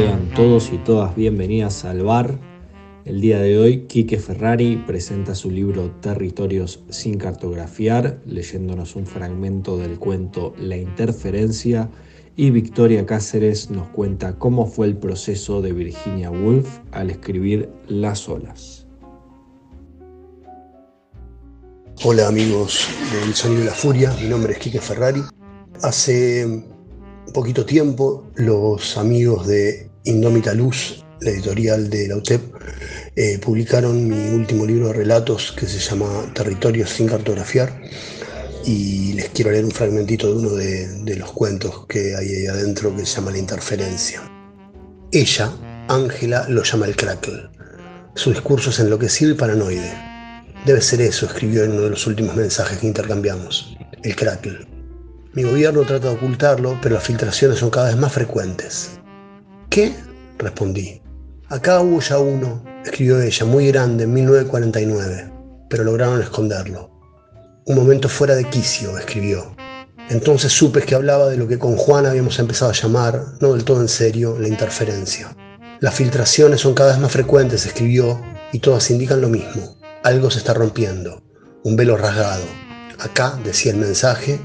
Sean todos y todas bienvenidas al bar. El día de hoy, Quique Ferrari presenta su libro Territorios sin cartografiar, leyéndonos un fragmento del cuento La interferencia, y Victoria Cáceres nos cuenta cómo fue el proceso de Virginia Woolf al escribir Las olas. Hola amigos del Sonido de la Furia, mi nombre es Quique Ferrari. Hace poquito tiempo los amigos de Indómita Luz, la editorial de la UTEP, eh, publicaron mi último libro de relatos que se llama Territorios sin cartografiar y les quiero leer un fragmentito de uno de, de los cuentos que hay ahí adentro que se llama La Interferencia. Ella, Ángela, lo llama el crackle. Su discurso es enloquecido y paranoide. Debe ser eso, escribió en uno de los últimos mensajes que intercambiamos. El crackle. Mi gobierno trata de ocultarlo, pero las filtraciones son cada vez más frecuentes. ¿Qué? respondí. Acá hubo ya uno, escribió ella, muy grande, en 1949, pero lograron esconderlo. Un momento fuera de quicio, escribió. Entonces supe que hablaba de lo que con Juan habíamos empezado a llamar, no del todo en serio, la interferencia. Las filtraciones son cada vez más frecuentes, escribió, y todas indican lo mismo. Algo se está rompiendo, un velo rasgado. Acá, decía el mensaje,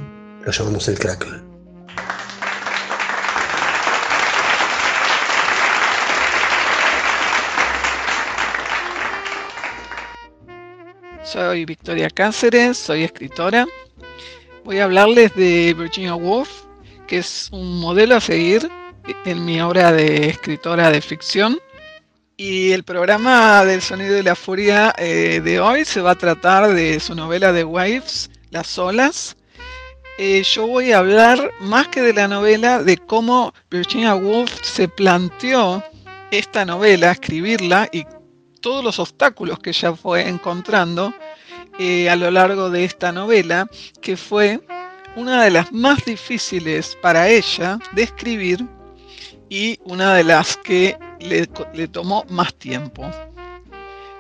lo llamamos el crackle. Soy Victoria Cáceres, soy escritora. Voy a hablarles de Virginia Woolf, que es un modelo a seguir en mi obra de escritora de ficción. Y el programa del Sonido de la Furia eh, de hoy se va a tratar de su novela de Waves, Las Olas. Eh, yo voy a hablar más que de la novela, de cómo Virginia Woolf se planteó esta novela, escribirla y todos los obstáculos que ella fue encontrando eh, a lo largo de esta novela, que fue una de las más difíciles para ella de escribir y una de las que le, tomó más tiempo.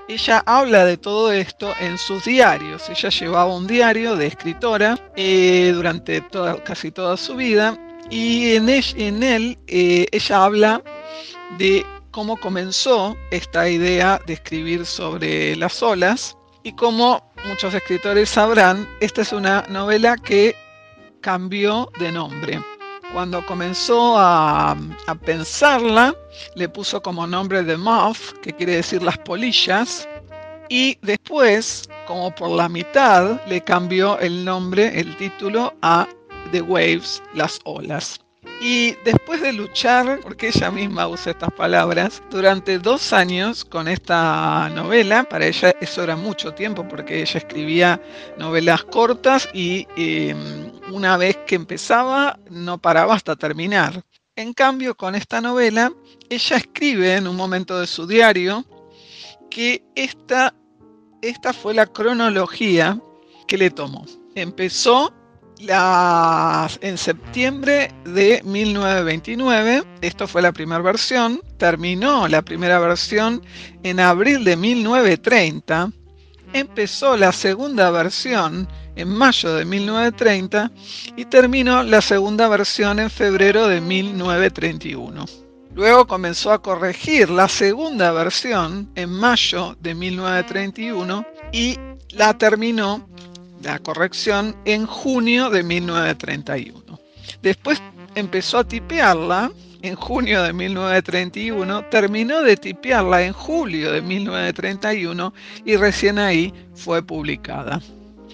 Ella habla de todo esto en sus diarios. Ella llevaba un diario de escritora eh, durante casi toda su vida y en, él, eh, ella habla de cómo comenzó esta idea de escribir sobre las olas y como muchos escritores sabrán, esta es una novela que cambió de nombre. Cuando comenzó a, pensarla, le puso como nombre The Moth, que quiere decir las polillas, y después, como por la mitad, le cambió el nombre, el título, a The Waves, las olas. Y después de luchar, porque ella misma usa estas palabras, durante dos años con esta novela, para ella eso era mucho tiempo porque ella escribía novelas cortas y eh, una vez que empezaba no paraba hasta terminar. En cambio, con esta novela, ella escribe en un momento de su diario que esta, esta fue la cronología que le tomó. Empezó en septiembre de 1929, esto fue la primera versión, terminó la primera versión en abril de 1930, empezó la segunda versión en mayo de 1930 y terminó la segunda versión en febrero de 1931. Luego comenzó a corregir la segunda versión en mayo de 1931 y la terminó la corrección en junio de 1931. Después empezó a tipearla en junio de 1931, terminó de tipearla en julio de 1931 y recién ahí fue publicada.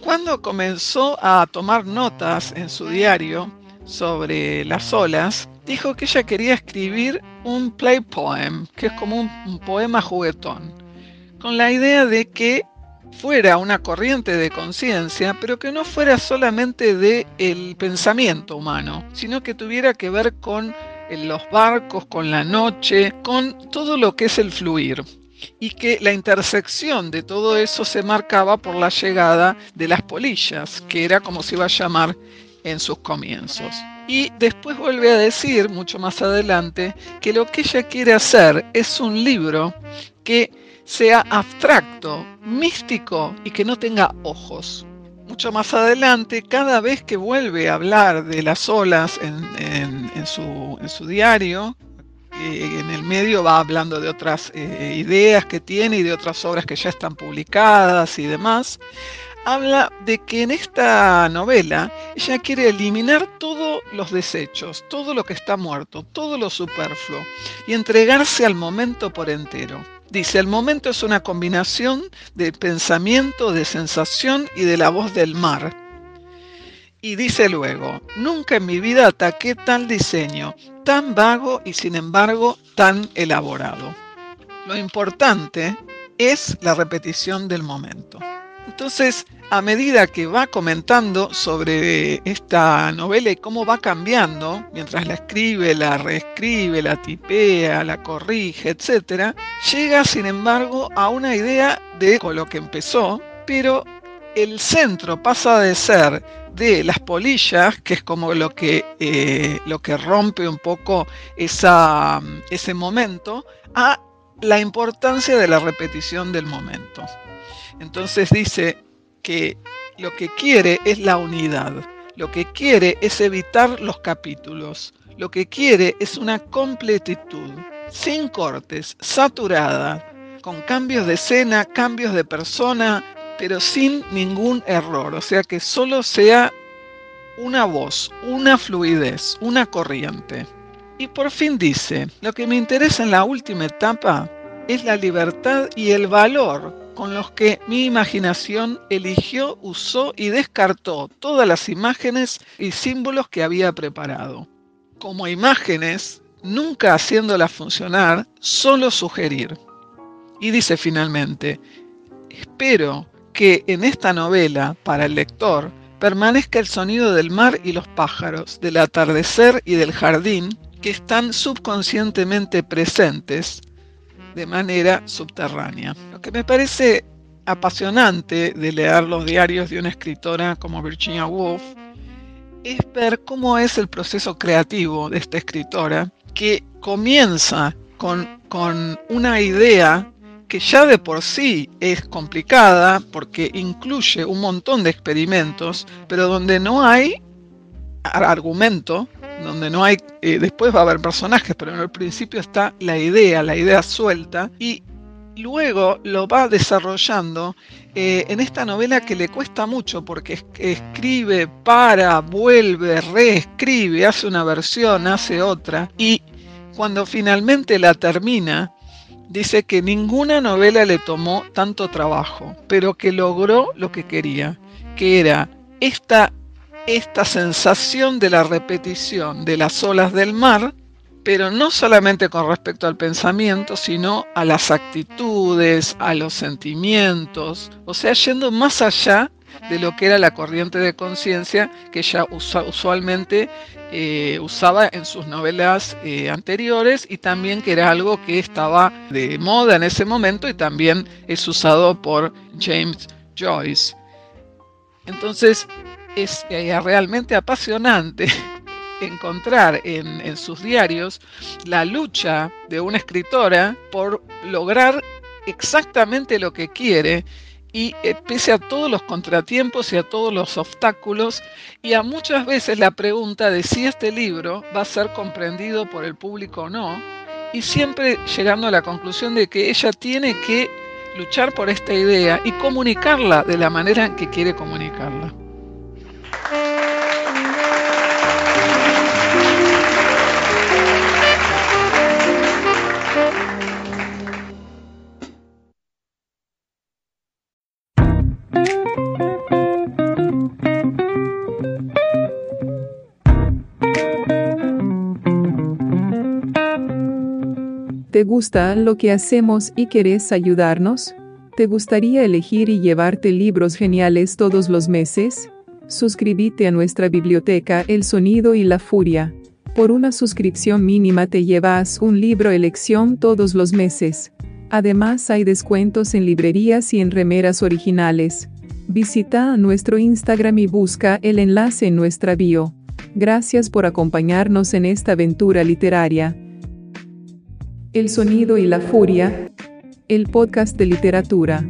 Cuando comenzó a tomar notas en su diario sobre las olas, dijo que ella quería escribir un play poem, que es como un, un poema juguetón, con la idea de que fuera una corriente de conciencia, pero que no fuera solamente de el pensamiento humano, sino que tuviera que ver con eh, los barcos, con la noche, con todo lo que es el fluir y que la intersección de todo eso se marcaba por la llegada de las polillas, que era como se iba a llamar en sus comienzos. Y después vuelve a decir, mucho más adelante, que lo que ella quiere hacer es un libro que sea abstracto, místico y que no tenga ojos. Mucho más adelante, cada vez que vuelve a hablar de las olas en, su, diario, en el medio va hablando de otras eh, ideas que tiene y de otras obras que ya están publicadas y demás. Habla de que en esta novela ella quiere eliminar todos los desechos, todo lo que está muerto, todo lo superfluo y entregarse al momento por entero. Dice, el momento es una combinación de pensamiento, de sensación y de la voz del mar. Y dice luego, nunca en mi vida ataqué tal diseño, tan vago y sin embargo tan elaborado. Lo importante es la repetición del momento. Entonces, a medida que va comentando sobre esta novela y cómo va cambiando, mientras la escribe, la reescribe, la tipea, la corrige, etc., llega, sin embargo, a una idea de con lo que empezó, pero el centro pasa de ser de las polillas, que es como lo que, eh, lo que rompe un poco ese momento, a la importancia de la repetición del momento. Entonces dice que lo que quiere es la unidad, lo que quiere es evitar los capítulos, lo que quiere es una completitud, sin cortes, saturada, con cambios de escena, cambios de persona, pero sin ningún error, o sea que solo sea una voz, una fluidez, una corriente. Y por fin dice, lo que me interesa en la última etapa es la libertad y el valor con los que mi imaginación eligió, usó y descartó todas las imágenes y símbolos que había preparado. Como imágenes, nunca haciéndolas funcionar, solo sugerir. Y dice finalmente, espero que en esta novela, para el lector, permanezca el sonido del mar y los pájaros, del atardecer y del jardín, que están subconscientemente presentes de manera subterránea. Lo que me parece apasionante de leer los diarios de una escritora como Virginia Woolf es ver cómo es el proceso creativo de esta escritora que comienza con, con una idea que ya de por sí es complicada porque incluye un montón de experimentos, pero donde no hay argumento, donde no hay, eh, después va a haber personajes, pero en el principio está la idea, la idea suelta, y luego lo va desarrollando eh, en esta novela que le cuesta mucho porque escribe, para, vuelve, reescribe, hace una versión, hace otra, y cuando finalmente la termina, dice que ninguna novela le tomó tanto trabajo, pero que logró lo que quería, que era esta, esta sensación de la repetición de las olas del mar, pero no solamente con respecto al pensamiento, sino a las actitudes, a los sentimientos, o sea, yendo más allá de lo que era la corriente de conciencia que ella usualmente eh, usaba en sus novelas eh, anteriores y también que era algo que estaba de moda en ese momento y también es usado por James Joyce. Entonces es eh, realmente apasionante encontrar en, en sus diarios la lucha de una escritora por lograr exactamente lo que quiere y eh, pese a todos los contratiempos y a todos los obstáculos y a muchas veces la pregunta de si este libro va a ser comprendido por el público o no, y siempre llegando a la conclusión de que ella tiene que luchar por esta idea y comunicarla de la manera en que quiere comunicarla. ¿Te gusta lo que hacemos y quieres ayudarnos? ¿Te gustaría elegir y llevarte libros geniales todos los meses? Suscríbete a nuestra biblioteca El Sonido y la Furia. Por una suscripción mínima te llevas un libro elección todos los meses. Además hay descuentos en librerías y en remeras originales. Visita nuestro Instagram y busca el enlace en nuestra bio. Gracias por acompañarnos en esta aventura literaria. El sonido y la furia. El podcast de literatura.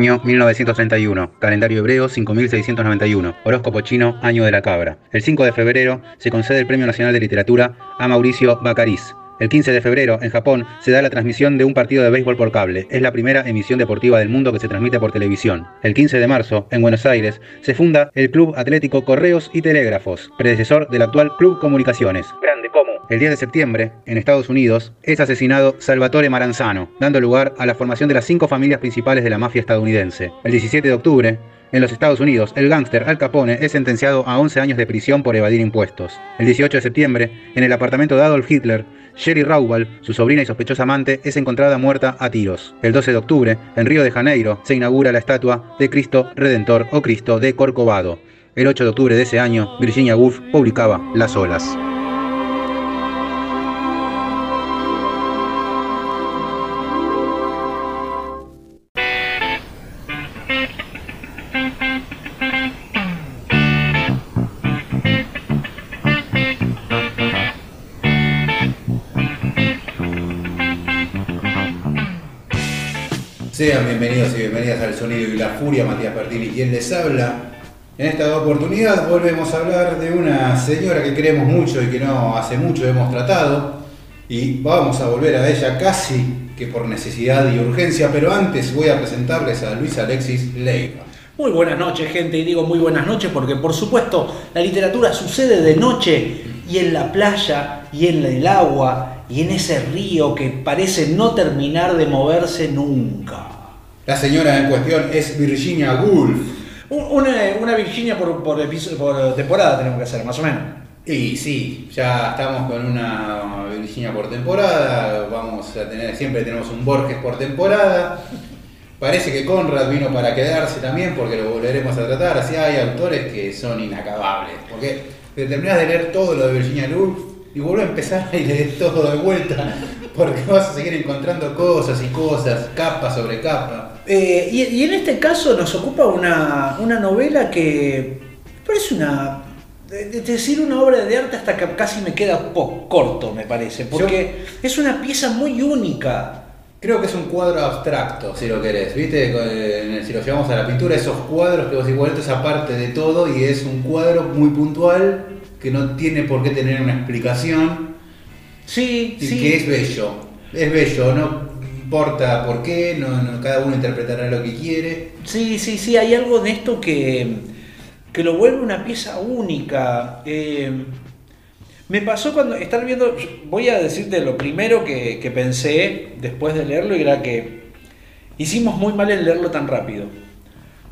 Año 1931, calendario hebreo 5691, horóscopo chino, año de la cabra. El 5 de febrero se concede el Premio Nacional de Literatura a Mauricio Bacariz. El 15 de febrero, en Japón, se da la transmisión de un partido de béisbol por cable. Es la primera emisión deportiva del mundo que se transmite por televisión. El 15 de marzo, en Buenos Aires, se funda el Club Atlético Correos y Telégrafos, predecesor del actual Club Comunicaciones. Grande. El 10 de septiembre, en Estados Unidos, es asesinado Salvatore Maranzano, dando lugar a la formación de las cinco familias principales de la mafia estadounidense. El 17 de octubre, en los Estados Unidos, el gángster Al Capone es sentenciado a 11 años de prisión por evadir impuestos. El 18 de septiembre, en el apartamento de Adolf Hitler, Sherry Raubal, su sobrina y sospechosa amante, es encontrada muerta a tiros. El 12 de octubre, en Río de Janeiro, se inaugura la estatua de Cristo Redentor o Cristo de Corcovado. El 8 de octubre de ese año, Virginia Woolf publicaba Las olas. La Furia, Matías Pertini, quien les habla. En esta oportunidad volvemos a hablar de una señora que queremos mucho y que no hace mucho hemos tratado. Y vamos a volver a ella casi que por necesidad y urgencia, pero antes voy a presentarles a Luis Alexis Leiva. Muy buenas noches, gente, y digo muy buenas noches porque por supuesto la literatura sucede de noche y en la playa y en el agua y en ese río que parece no terminar de moverse nunca. La señora en cuestión es Virginia Woolf. Una, una Virginia por, por, por temporada tenemos que hacer, más o menos. Y sí, ya estamos con una Virginia por temporada, vamos a tener, siempre tenemos un Borges por temporada. Parece que Conrad vino para quedarse también porque lo volveremos a tratar, así hay autores que son inacabables, porque terminás de leer todo lo de Virginia Woolf y vuelve a empezar y leer todo de vuelta, porque vas a seguir encontrando cosas y cosas, capa sobre capa. Eh, y, y, en este caso nos ocupa una, una novela que parece una. Es decir, una obra de arte hasta que casi me queda poco corto, me parece, porque Yo, es una pieza muy única. Creo que es un cuadro abstracto, si lo querés, ¿viste? Si lo llevamos a la pintura, esos cuadros que vos igual esa parte de todo y es un cuadro muy puntual que no tiene por qué tener una explicación. Sí, y sí. que es bello. Es bello, no importa por qué, no, no, cada uno interpretará lo que quiere. Sí, sí, sí, hay algo de esto que, que lo vuelve una pieza única. Eh, me pasó cuando estar viendo, voy a decirte lo primero que, que pensé después de leerlo y era que hicimos muy mal en leerlo tan rápido.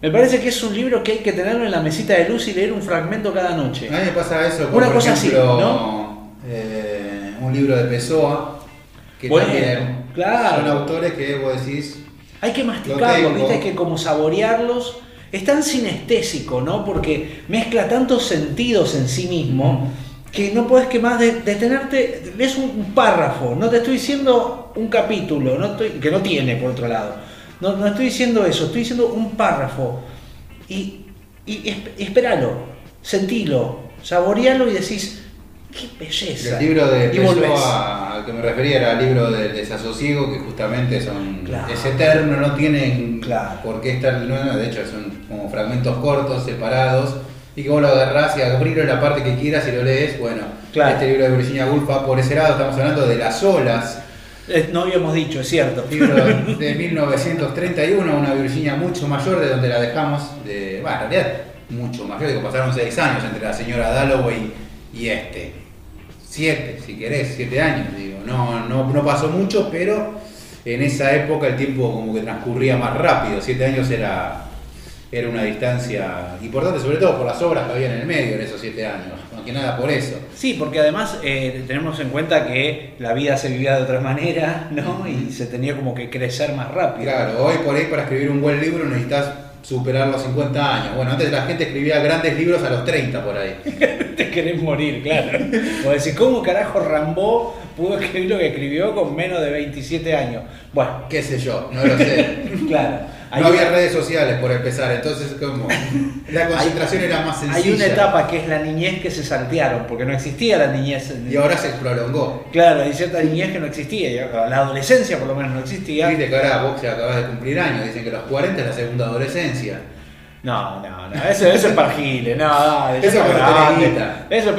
Me parece que es un libro que hay que tenerlo en la mesita de luz y leer un fragmento cada noche. A mí me pasa eso Una cosa ejemplo, así, ¿no? eh, un libro de Pessoa, que Bueno, también claro. son autores que vos decís, Hay que Lo masticarlos. ¿viste? Hay que como saborearlos. Es tan sinestésico, ¿no? Porque mezcla tantos sentidos en sí mismo que no puedes que más de- detenerte. Ves un, un párrafo, no te estoy diciendo un capítulo, no estoy, que no tiene por otro lado. No, no estoy diciendo eso, estoy diciendo un párrafo. Y, y esp- espéralo, sentilo, saborealo y decís, qué belleza. el libro de y al que me refería era el libro del desasosiego, que justamente son, Claro. es eterno, no tienen Claro. por qué estar, no, de hecho son como fragmentos cortos, separados, y que vos lo agarrás y abrirlo en la parte que quieras y lo lees, bueno, Claro. este libro de Virginia Woolf va por ese lado, estamos hablando de Las olas, No habíamos dicho, es cierto. de 1931, una Virginia mucho mayor de donde la dejamos, de, bueno, en realidad mucho mayor, digo, pasaron seis años entre la señora Dalloway y este. Siete, si querés, siete años, digo, no, no, no pasó mucho, pero en esa época el tiempo como que transcurría más rápido, siete años era, era una distancia importante, sobre todo por las obras que había en el medio en esos siete años, que nada por eso. Sí, porque además eh, tenemos en cuenta que la vida se vivía de otra manera, ¿no? Y se tenía como que crecer más rápido. Claro, hoy por ahí para escribir un buen libro necesitas superar los 50 años. Bueno, antes la gente escribía grandes libros a los 30 por ahí. Te querés morir, claro. O decir, ¿cómo carajo Rambó pudo escribir lo que escribió con menos de 27 años? Bueno, Qué sé yo, no lo sé. claro. No había una- redes sociales por empezar, entonces como la concentración era más sencilla. Hay una etapa que es la niñez que se saltearon, porque no existía la niñez. Y ahora se prolongó. Claro, hay cierta niñez que no existía, la adolescencia por lo menos no existía. Viste que ahora vos ya acabás de cumplir años, dicen que los 40 es la segunda adolescencia. No, no, no, eso, eso es para giles, no, dale, Eso grande. guita. Eso,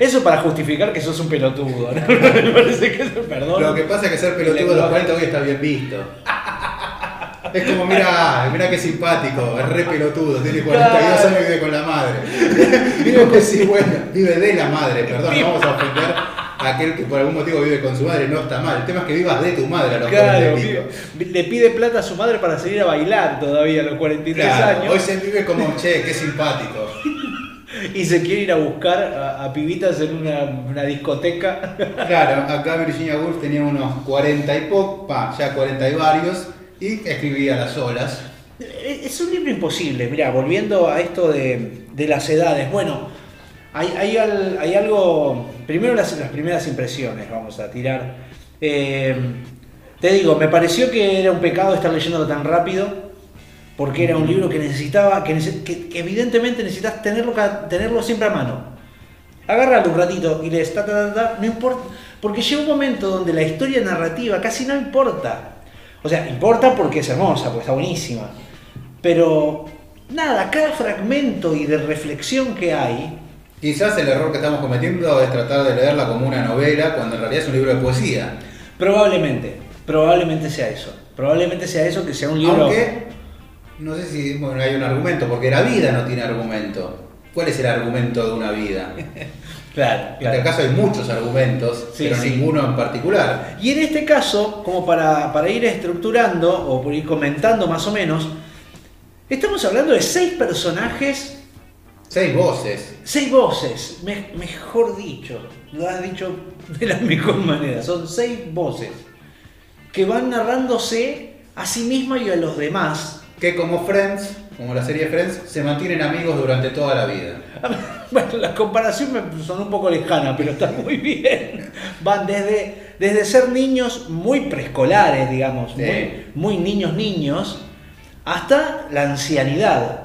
eso para justificar que sos un pelotudo, ¿no? Me parece que eso, perdón. Lo que pasa es que ser pelotudo a los 40 hoy está bien visto. Es como, mira, mira qué simpático, es re pelotudo, tiene 42 Claro. años y vive con la madre. Vive con sí, bueno, vive de la madre, perdón, no vamos a ofender a aquel que por algún motivo vive con su madre, no está mal. El tema es que vivas de tu madre a los 40 Claro, le pide plata a su madre para salir a bailar todavía a los 43 Claro, años hoy se vive como, che, qué simpático. y se quiere ir a buscar a, a pibitas en una, una discoteca. Claro, acá Virginia Woolf tenía unos 40 y poco, ya 40 y varios, y escribía las olas. Es un libro imposible, mira, volviendo a esto de, las edades. Bueno, hay, hay, al- hay algo. Primero las, primeras impresiones, vamos a tirar. Eh, te digo, me pareció que era un pecado estar leyéndolo tan rápido, porque era un libro que necesitaba, que, evidentemente necesitas tenerlo, siempre a mano. Agárralo un ratito y lees, ta, no importa, porque llega un momento donde la historia narrativa casi no importa. O sea, importa porque es hermosa, porque está buenísima. Pero nada, cada fragmento y de reflexión que hay, Quizás el error que estamos cometiendo es tratar de leerla como una novela, cuando en realidad es un libro de poesía. probablemente, probablemente sea eso. Probablemente sea eso, que sea un libro... Aunque, no sé si bueno, hay un argumento, porque la vida no tiene argumento. ¿Cuál es el argumento de una vida? Claro, En claro. este caso hay muchos argumentos, Sí, pero sí. ninguno en particular. Y en este caso, como para, para ir estructurando o por ir comentando más o menos, estamos hablando de seis personajes Seis voces. Seis voces, me- mejor dicho, lo has dicho de la mejor manera, son seis voces que van narrándose a sí misma y a los demás. Que como Friends, como la serie Friends, se mantienen amigos durante toda la vida. Bueno, la comparación me sonó un poco lejana, pero está muy bien. Van desde, desde ser niños muy preescolares, digamos, Sí. muy, muy niños niños, hasta la ancianidad.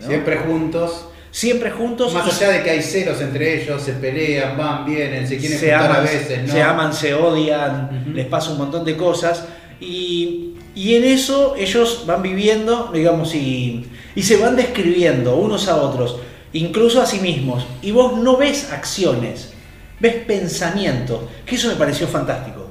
¿no? Siempre juntos. Siempre juntos. Más allá de que hay celos entre ellos, se pelean, van, vienen, se quieren se aman, a veces, ¿no? se aman, se odian, les pasa un montón de cosas. Y, y en eso ellos van viviendo, digamos, y, y se van describiendo unos a otros, incluso a sí mismos. Y vos no ves acciones, ves pensamientos, que eso me pareció fantástico.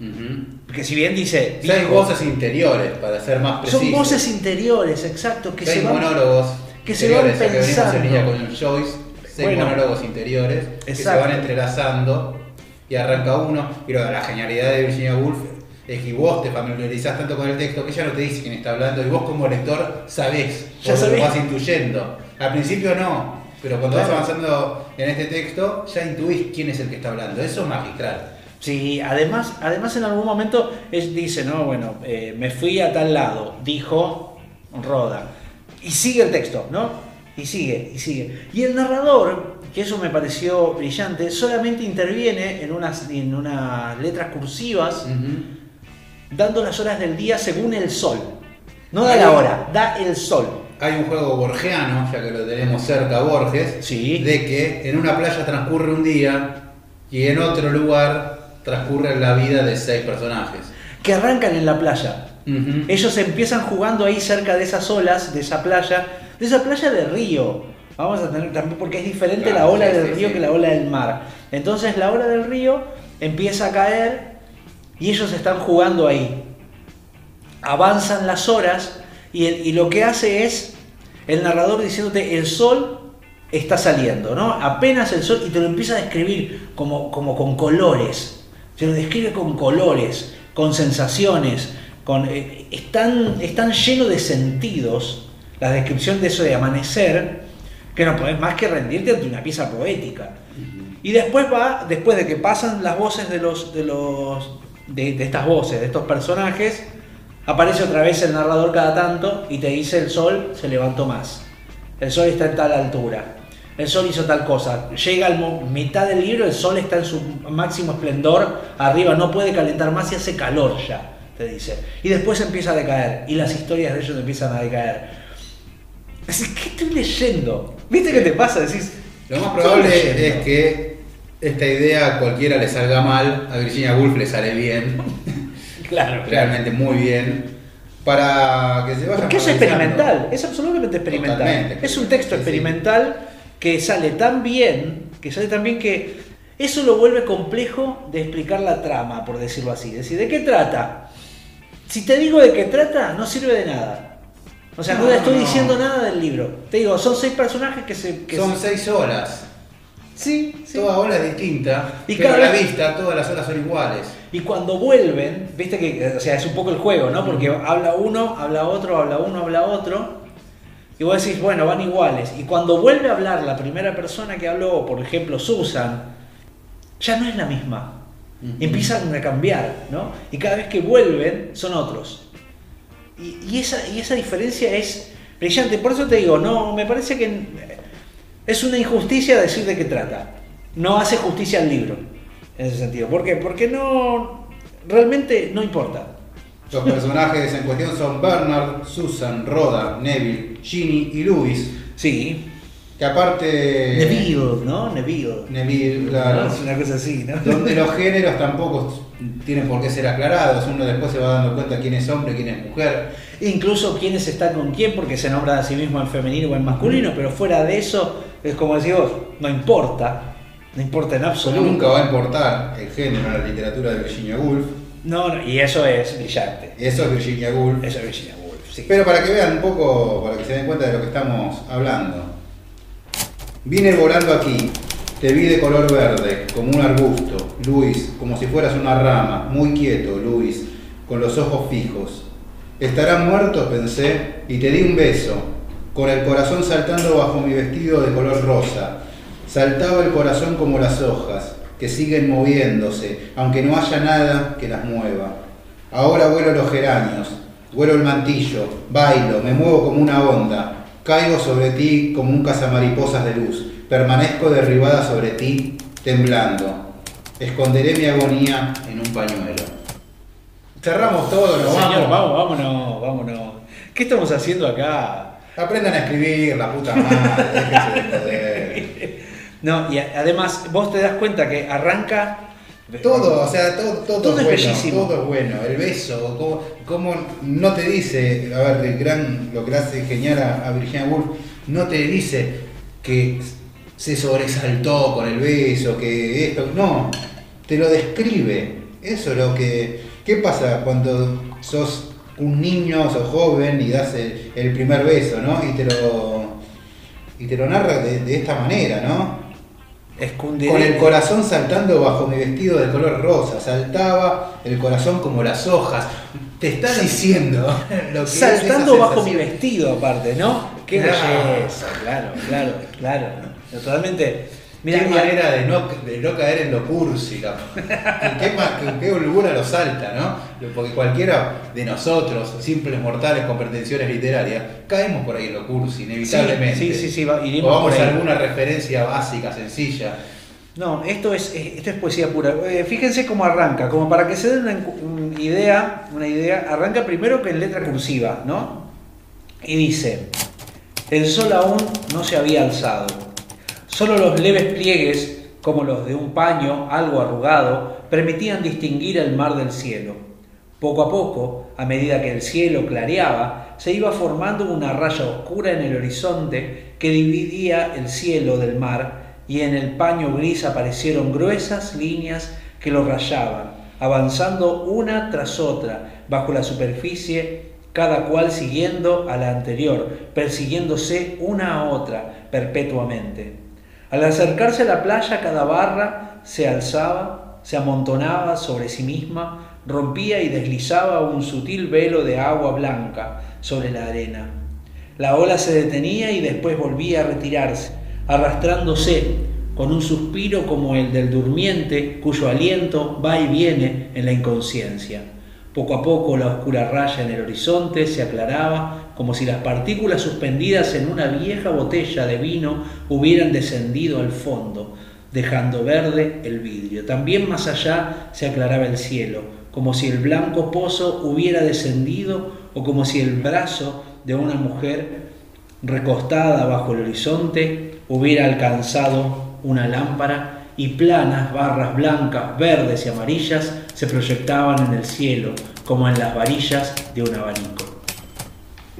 Ujú. Porque si bien dice... Seis voces interiores, para ser más precisos. son voces interiores, exacto, que seis se van... monólogos que se van que pensando. con Joyce, seis Bueno. monólogos interiores que se Exacto. van entrelazando y arranca uno. Y la genialidad de Virginia Woolf es que vos te familiarizás tanto con el texto que ella no te dice quién está hablando y vos como lector sabés, Ya sabés. lo vas intuyendo. Al principio no, pero cuando Claro. vas avanzando en este texto ya intuís quién es el que está hablando. Eso es magistral. Sí, además, además en algún momento él dice, no, bueno, eh, me fui a tal lado, dijo Roda. Y sigue el texto, ¿no? Y sigue, y sigue. Y el narrador, que eso me pareció brillante, solamente interviene en unas, en unas letras cursivas, dando las horas del día según el sol. No da la hora, da el sol. Hay un juego borgiano, ya que lo tenemos cerca Borges, Sí. de que en una playa transcurre un día y en otro lugar transcurre la vida de seis personajes. Que arrancan en la playa. Ellos empiezan jugando ahí cerca de esas olas, de esa playa, de esa playa de río. Vamos a tener también, porque es diferente Claro, la ola sí, del sí, río que la ola del mar. Entonces la ola del río empieza a caer y ellos están jugando ahí. Avanzan las horas y, el- y lo que hace es el narrador diciéndote el sol está saliendo, ¿no? Apenas el sol y te lo empieza a describir como, como con colores. Se lo describe con colores, con sensaciones, con, eh, están, están llenos de sentidos la descripción de eso de amanecer, que no podés más que rendirte ante una pieza poética. Y después va, después de que pasan las voces de los, de los, de, de estas voces, de estos personajes, aparece otra vez el narrador cada tanto y te dice el sol se levantó más. El sol está en tal altura. El sol hizo tal cosa. Llega a mitad del libro, el sol está en su máximo esplendor, arriba no puede calentar más y hace calor ya, te dice. Y después empieza a decaer y las historias de ellos empiezan a decaer. Así, ¿qué estoy leyendo? ¿Viste qué te pasa? Decís, Lo más probable es que esta idea a cualquiera le salga mal, a Virginia Woolf le sale bien, Claro, realmente muy bien, para que se vaya Porque es experimental, es absolutamente experimental. Totalmente es un texto experimental, que sale tan bien, que sale tan bien que eso lo vuelve complejo de explicar la trama, por decirlo así. Es decir, ¿de qué trata? Si te digo de qué trata, no sirve de nada. O sea, no, No, te estoy no. diciendo nada del libro. Te digo, son seis personajes que se... que Son se- seis horas, Sí, sí. toda ola es distinta, Y y pero cada a la vez- vista todas las horas son iguales. Y cuando vuelven, viste que, o sea, es un poco el juego, ¿no? Porque habla uno, habla otro, habla uno, habla otro. Y vos decís, bueno, van iguales. Y cuando vuelve a hablar la primera persona que habló, por ejemplo, Susan, ya no es la misma. Y empiezan a cambiar, ¿no? Y cada vez que vuelven, son otros. Y, y esa, y esa diferencia es brillante. Por eso te digo, no, me parece que es una injusticia decir de qué trata. No hace justicia al libro, en ese sentido. ¿Por qué? Porque no. Realmente no importa. Los personajes en cuestión son Bernard, Susan, Rhoda, Neville, Ginny y Louis, Sí. que aparte... Neville, ¿no? Neville. Neville, claro. ¿No? Es una cosa así, ¿no? Donde los géneros tampoco tienen por qué ser aclarados, uno después se va dando cuenta quién es hombre, quién es mujer. Incluso quiénes están con quién, porque se nombra a sí mismo en femenino o en masculino, pero fuera de eso, es como decís vos, no importa. No importa en absoluto. Nunca va a importar el género en la literatura de Virginia Woolf. No, no, y eso es brillante. Eso es Virginia Woolf. Eso es Virginia Woolf, sí. Pero para que vean un poco, para que se den cuenta de lo que estamos hablando. Vine volando aquí, te vi de color verde, como un arbusto, Luis, como si fueras una rama, muy quieto, Luis, con los ojos fijos. Estará muerto, pensé, y te di un beso, con el corazón saltando bajo mi vestido de color rosa. Saltaba el corazón como las hojas, que siguen moviéndose, aunque no haya nada que las mueva. Ahora vuelo los geranios, vuelo el mantillo, bailo, me muevo como una onda, caigo sobre ti como un cazamariposas de luz, permanezco derribada sobre ti, temblando. Esconderé mi agonía en un pañuelo. Cerramos todo, nos Señor, vamos. vamos, vámonos, vámonos. ¿Qué estamos haciendo acá? Aprendan a escribir, la puta madre, déjense de joder. No, y además vos te das cuenta que arranca. Todo, o sea, todo, todo, Todo es bueno, bellísimo. todo es bueno. El beso, cómo, cómo no te dice, a ver, el gran, lo que le hace genial a, a Virginia Woolf, no te dice que se sobresaltó con el beso, que esto, no, te lo describe. Eso es lo que, ¿qué pasa cuando sos un niño, sos joven y das el, el primer beso, ¿no? Y te lo, y te lo narra de, de esta manera, ¿no? Con el corazón saltando bajo mi vestido de color rosa, saltaba el corazón como las hojas. Te está diciendo lo que Saltando bajo mi vestido, aparte, ¿no? Qué Claro. belleza, claro, claro, claro. Totalmente. Mira, qué manera de no, de no caer en lo cursi, qué, ma- qué- holgura lo salta, ¿no? Porque cualquiera de nosotros, simples mortales con pretensiones literarias, caemos por ahí en lo cursi, inevitablemente. Sí, sí, sí, va- irimos o vamos a alguna referencia básica, sencilla. No, esto es, esto es poesía pura. Eh, fíjense cómo arranca, como para que se den una idea, una idea, arranca primero que en letra cursiva, ¿no? Y dice, el sol aún no se había alzado, solo los leves pliegues, como los de un paño algo arrugado, permitían distinguir el mar del cielo. Poco a poco, a medida que el cielo clareaba, se iba formando una raya oscura en el horizonte que dividía el cielo del mar y en el paño gris aparecieron gruesas líneas que lo rayaban, avanzando una tras otra bajo la superficie, cada cual siguiendo a la anterior, persiguiéndose una a otra perpetuamente. Al acercarse a la playa, cada barra se alzaba, se amontonaba sobre sí misma, rompía y deslizaba un sutil velo de agua blanca sobre la arena. La ola se detenía y después volvía a retirarse, arrastrándose con un suspiro como el del durmiente cuyo aliento va y viene en la inconsciencia. Poco a poco la oscura raya en el horizonte se aclaraba como si las partículas suspendidas en una vieja botella de vino hubieran descendido al fondo, dejando verde el vidrio. También más allá se aclaraba el cielo, como si el blanco pozo hubiera descendido o como si el brazo de una mujer recostada bajo el horizonte hubiera alcanzado una lámpara y planas barras blancas, verdes y amarillas se proyectaban en el cielo como en las varillas de un abanico.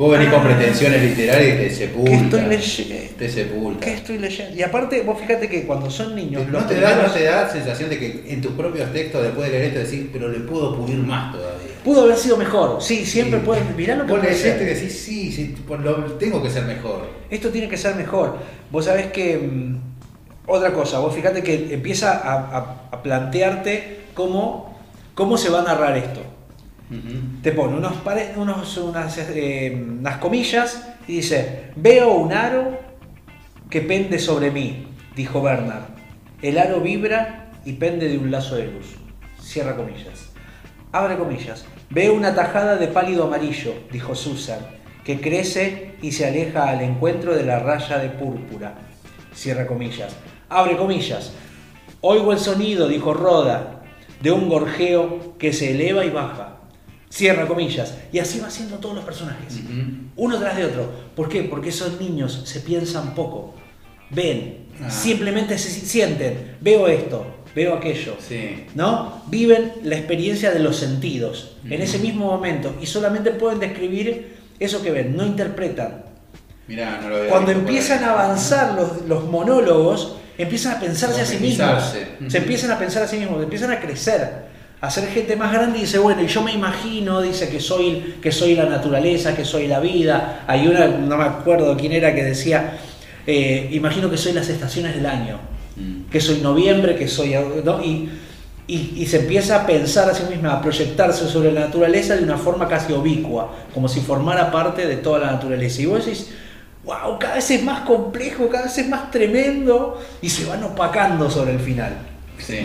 Vos venís con pretensiones literarias y te ¿Qué sepulta. estoy leyendo? Te sepulta. ¿Qué estoy leyendo? Y aparte, vos fíjate que cuando son niños, ¿No los te, da, ¿No te da sensación de que en tus propios textos, después de leer esto, decís, pero le puedo pulir más todavía? pudo haber sido mejor. Sí, siempre Sí. pueden. Mirá lo que Vos lees esto y decís, sí, sí, lo- tengo que ser mejor. Esto tiene que ser mejor. Vos sabés que. mm, otra cosa, vos fíjate que empieza a, a- a plantearte cómo, cómo se va a narrar esto. Te pone unos, pare- unas, eh, unas comillas y dice: Veo un aro que pende sobre mí, dijo Bernard. El aro vibra y pende de un lazo de luz. Cierra comillas. Abre comillas. Veo una tajada de pálido amarillo, dijo Susan, que crece y se aleja al encuentro de la raya de púrpura. Cierra comillas. Abre comillas. Oigo el sonido, dijo Roda, de un gorjeo que se eleva y baja. Cierra comillas. Y así va haciendo todos los personajes. Uno tras de otro. ¿Por qué? Porque esos niños se piensan poco. Ven, Ah. simplemente se sienten. Veo esto, veo aquello. Sí. ¿No? Viven la experiencia de los sentidos en ese mismo momento y solamente pueden describir eso que ven, no interpretan. Mirá, no lo había Cuando empiezan a avanzar los, los monólogos, empiezan a pensarse a sí mismos. Se empiezan a pensar a sí mismos, empiezan a crecer, a ser gente más grande y dice, bueno, y yo me imagino, dice que soy, que soy la naturaleza, que soy la vida. Hay una, no me acuerdo quién era, que decía, eh, imagino que soy las estaciones del año, Mm. que soy noviembre, que soy... ¿no? Y, y, y se empieza a pensar a sí misma, a proyectarse sobre la naturaleza de una forma casi ubicua, como si formara parte de toda la naturaleza. Y vos decís, wow, cada vez es más complejo, cada vez es más tremendo, y se van opacando sobre el final. Sí.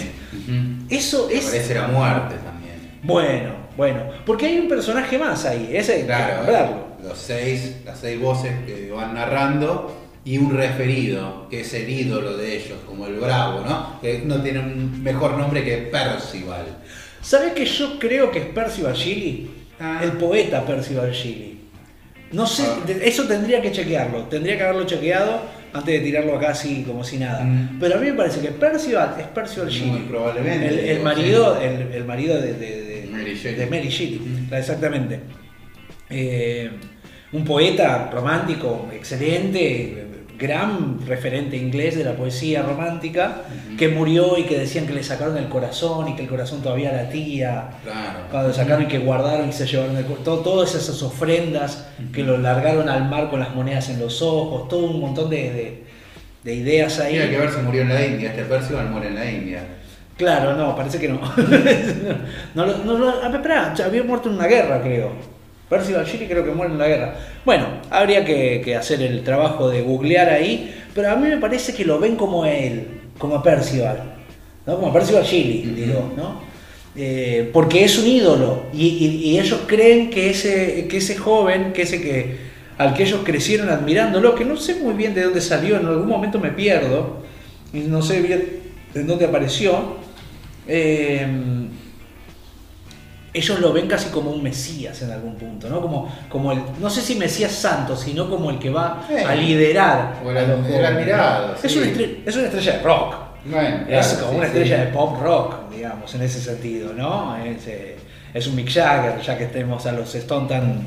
Eso es... Parece la muerte también. Bueno, bueno, porque hay un personaje más ahí, ese hay que Claro, nombrarlo. los seis, las seis voces que van narrando y un referido, que es el ídolo de ellos, como el bravo, ¿no? Que no tiene un mejor nombre que Percival. ¿Sabes que yo creo que es Percival Shelley? Ah. El poeta Percival Shelley. No sé, Ah. eso tendría que chequearlo, tendría que haberlo chequeado antes de tirarlo acá así como si nada. Mm. Pero a mí me parece que Percival es Percival Muy Shelley. probablemente, El, marido, sí. el, el marido de, de- de- Mary Shelley. de Mary Shelley, Mm. exactamente. Eh, un poeta romántico excelente, gran referente inglés de la poesía romántica, que murió y que decían que le sacaron el corazón y que el corazón todavía latía. Claro. Cuando sacaron y que guardaron y se llevaron el, todo- todas esas ofrendas que lo largaron al mar con las monedas en los ojos, todo un montón de, de- de ideas ahí. Tiene que ver si murió en la India. Este Percival muere en la India. Claro, no, parece que no. no, lo- no, lo- ah, espera, había muerto en una guerra, creo. Percival Shelley creo que muere en la guerra. Bueno, habría que, que hacer el trabajo de googlear ahí, pero a mí me parece que lo ven como él, como a Percival, ¿no? Como a Percival Shelley, digo, ¿no? Eh, porque es un ídolo y, y- y ellos creen que ese, que ese joven, que ese que al que ellos crecieron admirándolo, que no sé muy bien de dónde salió, en algún momento me pierdo y no sé bien de dónde apareció, eh, ellos lo ven casi como un mesías en algún punto, ¿no? Como, como el, no sé si mesías santo, sino como el que va a liderar. o el- a los el admirado, Es, sí. una estrella, es una estrella de rock. Bueno, Es como sí, una estrella de pop rock, digamos, en ese sentido, ¿no? Es, eh, es un Mick Jagger, ya que estemos a los Stones tan,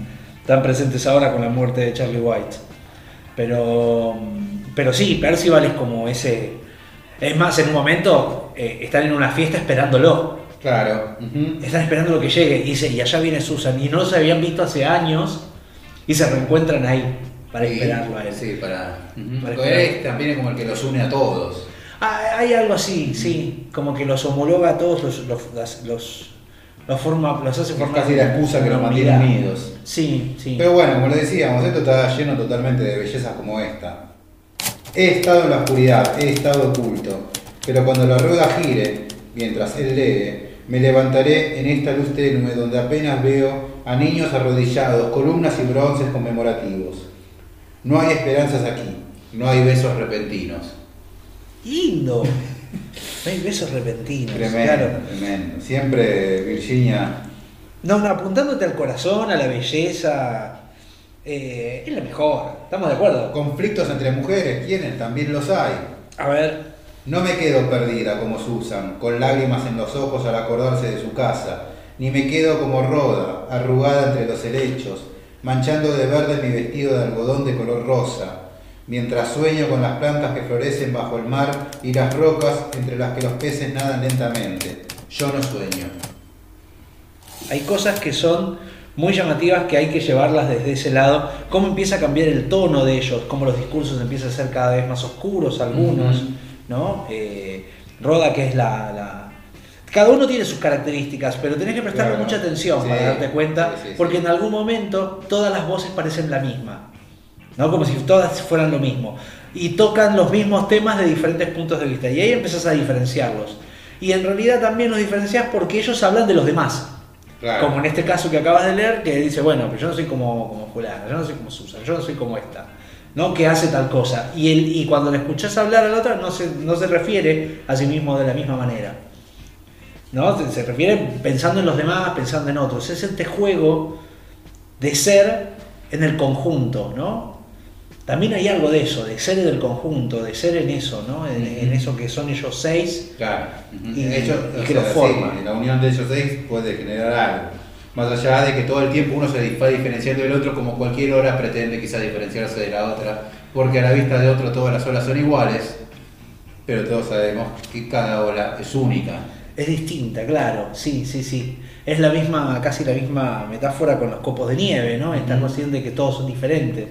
tan presentes ahora con la muerte de Charlie White. Pero, pero sí, Percival es como ese. Es más, en un momento eh, están en una fiesta esperándolo. Claro. Están esperando lo que llegue. Y, dice, y allá viene Susan. Y no se habían visto hace años. Y se reencuentran ahí para Sí, esperarlo a él. Sí, para. Para esperar. él también es como el que los une a todos. Ah, Hay algo así, sí, como que los homologa a todos los, los, los- los, forma, los hace Es formar. casi la excusa que los mantiene unidos. Sí, sí. Pero bueno, como le decíamos, esto está lleno totalmente de bellezas como esta. He estado en la oscuridad, he estado oculto, pero cuando la rueda gire, mientras él lee, me levantaré en esta luz tenue donde apenas veo a niños arrodillados, columnas y bronces conmemorativos. No hay esperanzas aquí, no hay besos repentinos. Lindo. Hay besos repentinos. Tremendo, claro. tremendo. Siempre Virginia No, no, apuntándote al corazón, a la belleza. eh, es la mejor. ¿Estamos de acuerdo? Conflictos entre mujeres, ¿quiénes? También los hay. A ver. No me quedo perdida como Susan, con lágrimas en los ojos al acordarse de su casa, ni me quedo como Roda, arrugada entre los helechos, manchando de verde mi vestido de algodón de color rosa, mientras sueño con las plantas que florecen bajo el mar y las rocas entre las que los peces nadan lentamente. Yo no sueño. Hay cosas que son muy llamativas que hay que llevarlas desde ese lado. Cómo empieza a cambiar el tono de ellos, cómo los discursos empiezan a ser cada vez más oscuros algunos. ¿No? Eh, Roda, que es la, la- Cada uno tiene sus características, pero tenés que prestarle Claro. mucha atención Sí. para darte cuenta, Sí, sí, sí. porque en algún momento todas las voces parecen la misma, ¿no? Como si todas fueran lo mismo. Y tocan los mismos temas de diferentes puntos de vista. Y ahí empezás a diferenciarlos. Y en realidad también los diferencias porque ellos hablan de los demás. Claro. Como en este caso que acabas de leer, que dice, bueno, pero yo no soy como, como fulana, yo no soy como Susan, yo no soy como esta, ¿no? Que hace tal cosa. Y, el, y cuando le escuchás hablar a la otra, no se, no se refiere a sí mismo de la misma manera. ¿No? Se, se refiere pensando en los demás, pensando en otros. Es este juego de ser en el conjunto, ¿no? También hay algo de eso, de ser en el conjunto, de ser en eso, ¿no? En, en eso que son ellos seis. Claro. Y- Ellos, y que lo forman. sí, la unión de ellos seis puede generar algo. Más allá de que todo el tiempo uno se va diferenciando del otro, como cualquier hora pretende quizás diferenciarse de la otra, porque a la vista de otro todas las olas son iguales, pero todos sabemos que cada ola es única. Es distinta, claro, sí, sí, sí. Es la misma, casi la misma metáfora con los copos de nieve, ¿no? Estar consciente de que todos son diferentes.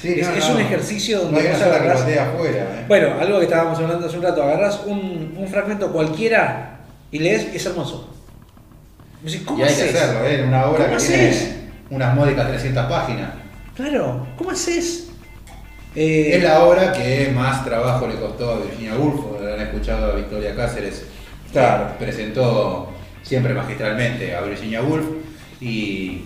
Sí, es no, es no. un ejercicio donde No vos agarrás- afuera. ¿eh? Bueno, algo que estábamos hablando hace un rato, agarras un, un fragmento cualquiera y lees y es hermoso. Decís, ¿Cómo y hay haces? que hacerlo, ¿eh? Una obra ¿Cómo que tiene unas módicas 300 páginas. Claro, ¿cómo haces? Eh, Es la obra que más trabajo le costó a Virginia Woolf, han escuchado a Victoria Cáceres, Claro. que presentó siempre magistralmente a Virginia Woolf y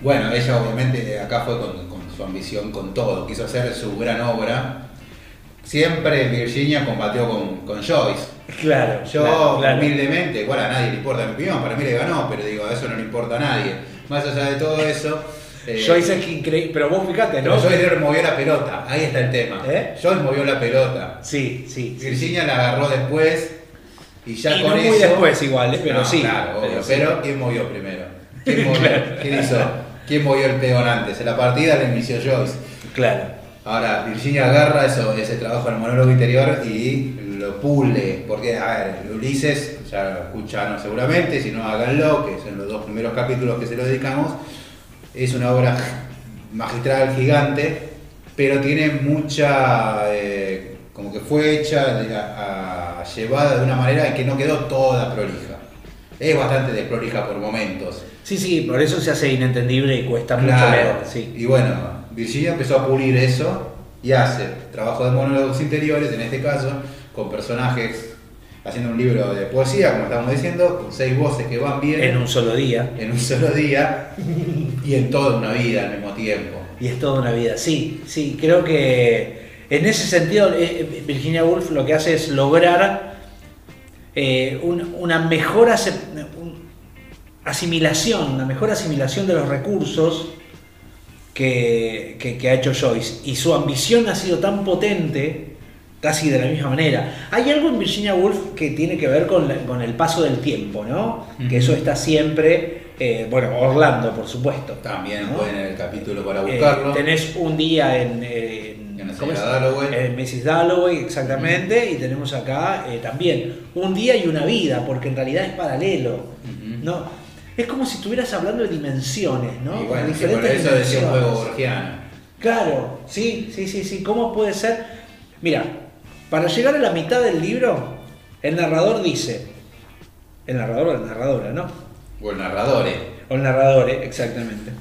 bueno, ella obviamente acá fue con, con su ambición, con todo, quiso hacer su gran obra. Siempre Virginia combatió con, con Joyce. Claro, Yo claro, claro. humildemente, bueno, a nadie le importa mi opinión, para mí le ganó, pero digo, eso no le importa a nadie. Más allá de todo eso... eh, Joyce es increíble, pero vos fíjate, pero ¿no? Joyce movió la pelota, ahí está el tema. ¿Eh? Joyce movió la pelota. Sí, sí. sí, Virginia la agarró después y ya Y con no eso. muy después igual, ¿eh? pero No, sí. Claro, obvio, Pero sí. pero ¿quién movió primero? ¿Quién, movió? ¿Quién hizo? ¿Quién movió el peón antes? En la partida la inició Joyce. Claro. Ahora, Virginia agarra eso, ese trabajo en el monólogo interior y lo pule. Porque, a ver, Ulises, ya lo escucharon seguramente, si no háganlo, que son los dos primeros capítulos que se lo dedicamos. Es una obra magistral, gigante, pero tiene mucha. eh, como que fue hecha, de- a- a- llevada de una manera en que no quedó toda prolija. Es bastante desprolija por momentos. Sí, sí, por eso se hace inentendible y cuesta mucho leer. Sí. Y bueno, Virginia empezó a pulir eso y hace trabajo de monólogos interiores, en este caso, con personajes, haciendo un libro de poesía, como estamos diciendo, con seis voces que van bien En un solo día. en un solo día y en toda una vida al mismo tiempo. Y es toda una vida. Sí, sí, creo que en ese sentido eh, Virginia Woolf lo que hace es lograr eh, un- una mejor asimilación, una mejor asimilación de los recursos que, que- que ha hecho Joyce. Y su ambición ha sido tan potente, casi de la misma manera. Hay algo en Virginia Woolf que tiene que ver con, la- con el paso del tiempo, ¿no? Que eso está siempre, eh, bueno, Orlando, por supuesto. También ¿no? pueden en el capítulo para Eh, buscarlo. tenés un día en, en- En la ¿cómo señora es? Dalloway. En Mrs. Dalloway, exactamente. Y tenemos acá eh, también un día y una vida, porque en realidad es paralelo. ¿no? Es como si estuvieras hablando de dimensiones, ¿no? Y bueno, Como sí, por eso decía un juego borgiano. Claro, sí, sí, sí, sí. ¿Cómo puede ser? Mira, para llegar a la mitad del libro, el narrador dice, el narrador o la narradora, ¿no? O el narrador, ¿eh? O el narrador, ¿eh? exactamente.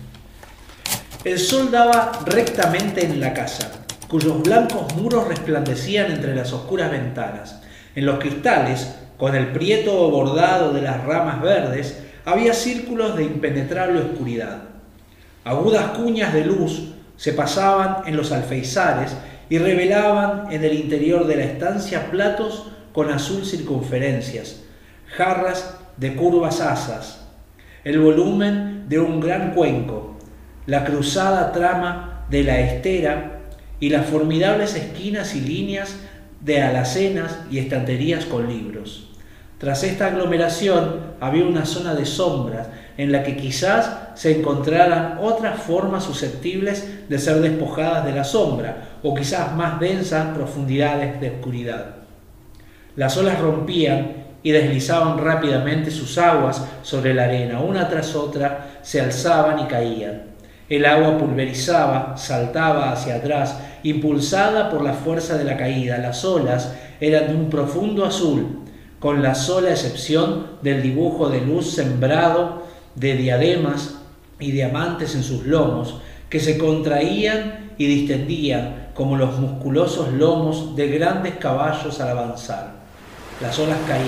El sol daba rectamente en la casa, cuyos blancos muros resplandecían entre las oscuras ventanas. En los cristales, con el prieto bordado de las ramas verdes, había círculos de impenetrable oscuridad. Agudas cuñas de luz se pasaban en los alfeizares y revelaban en el interior de la estancia platos con azul circunferencias, jarras de curvas asas, el volumen de un gran cuenco, la cruzada trama de la estera y las formidables esquinas y líneas de alacenas y estanterías con libros. Tras esta aglomeración había una zona de sombras en la que quizás se encontraran otras formas susceptibles de ser despojadas de la sombra, o quizás más densas profundidades de oscuridad. Las olas rompían y deslizaban rápidamente sus aguas sobre la arena, una tras otra se alzaban y caían. El agua pulverizaba, saltaba hacia atrás, impulsada por la fuerza de la caída. Las olas eran de un profundo azul, con la sola excepción del dibujo de luz sembrado de diademas y diamantes en sus lomos, que se contraían y distendían como los musculosos lomos de grandes caballos al avanzar. Las olas caían,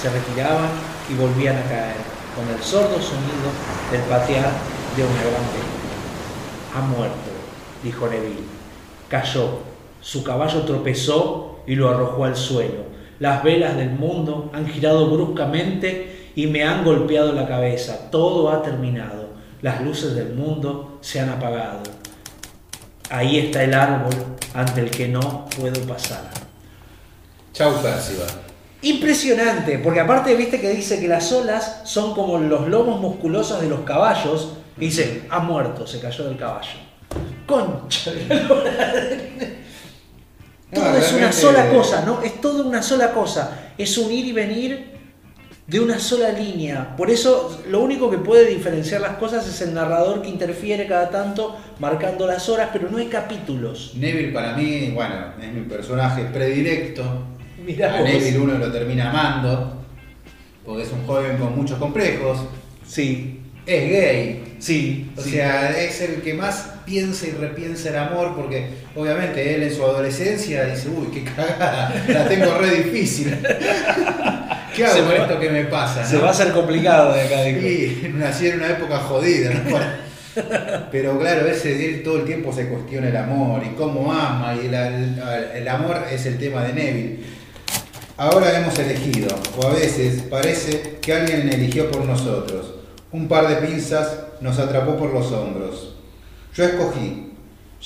se retiraban y volvían a caer, con el sordo sonido del patear de una gran. Ha muerto, dijo Neville. Cayó, su caballo tropezó y lo arrojó al suelo. Las velas del mundo han girado bruscamente y me han golpeado la cabeza. Todo ha terminado. Las luces del mundo se han apagado. Ahí está el árbol ante el que no puedo pasar. Chau, Percival. Impresionante, porque aparte viste que dice que las olas son como los lomos musculosos de los caballos. Y dice, ha muerto, se cayó del caballo. Concha de la lora. Todo No, es una sola cosa, ¿no? Es todo una sola cosa. Es un ir y venir de una sola línea. Por eso lo único que puede diferenciar las cosas es el narrador que interfiere cada tanto marcando las horas, pero no hay capítulos. Neville para mí, bueno, es mi personaje predilecto. Mirá A vos. Neville uno lo termina amando, porque es un joven con muchos complejos. Sí, Es gay. sí. O sí. sea, es el que más piensa y repiensa el amor, porque obviamente él en su adolescencia dice, uy, qué cagada, la tengo re difícil. ¿Qué hago Se con va- esto que me pasa? Se no? va a hacer complicado de acá. Y nací en una época jodida, ¿no? Pero claro, ese él todo el tiempo se cuestiona el amor y cómo ama, y la- el amor es el tema de Neville. Ahora hemos elegido, o a veces parece que alguien eligió por nosotros. Un par de pinzas nos atrapó por los hombros. Yo escogí.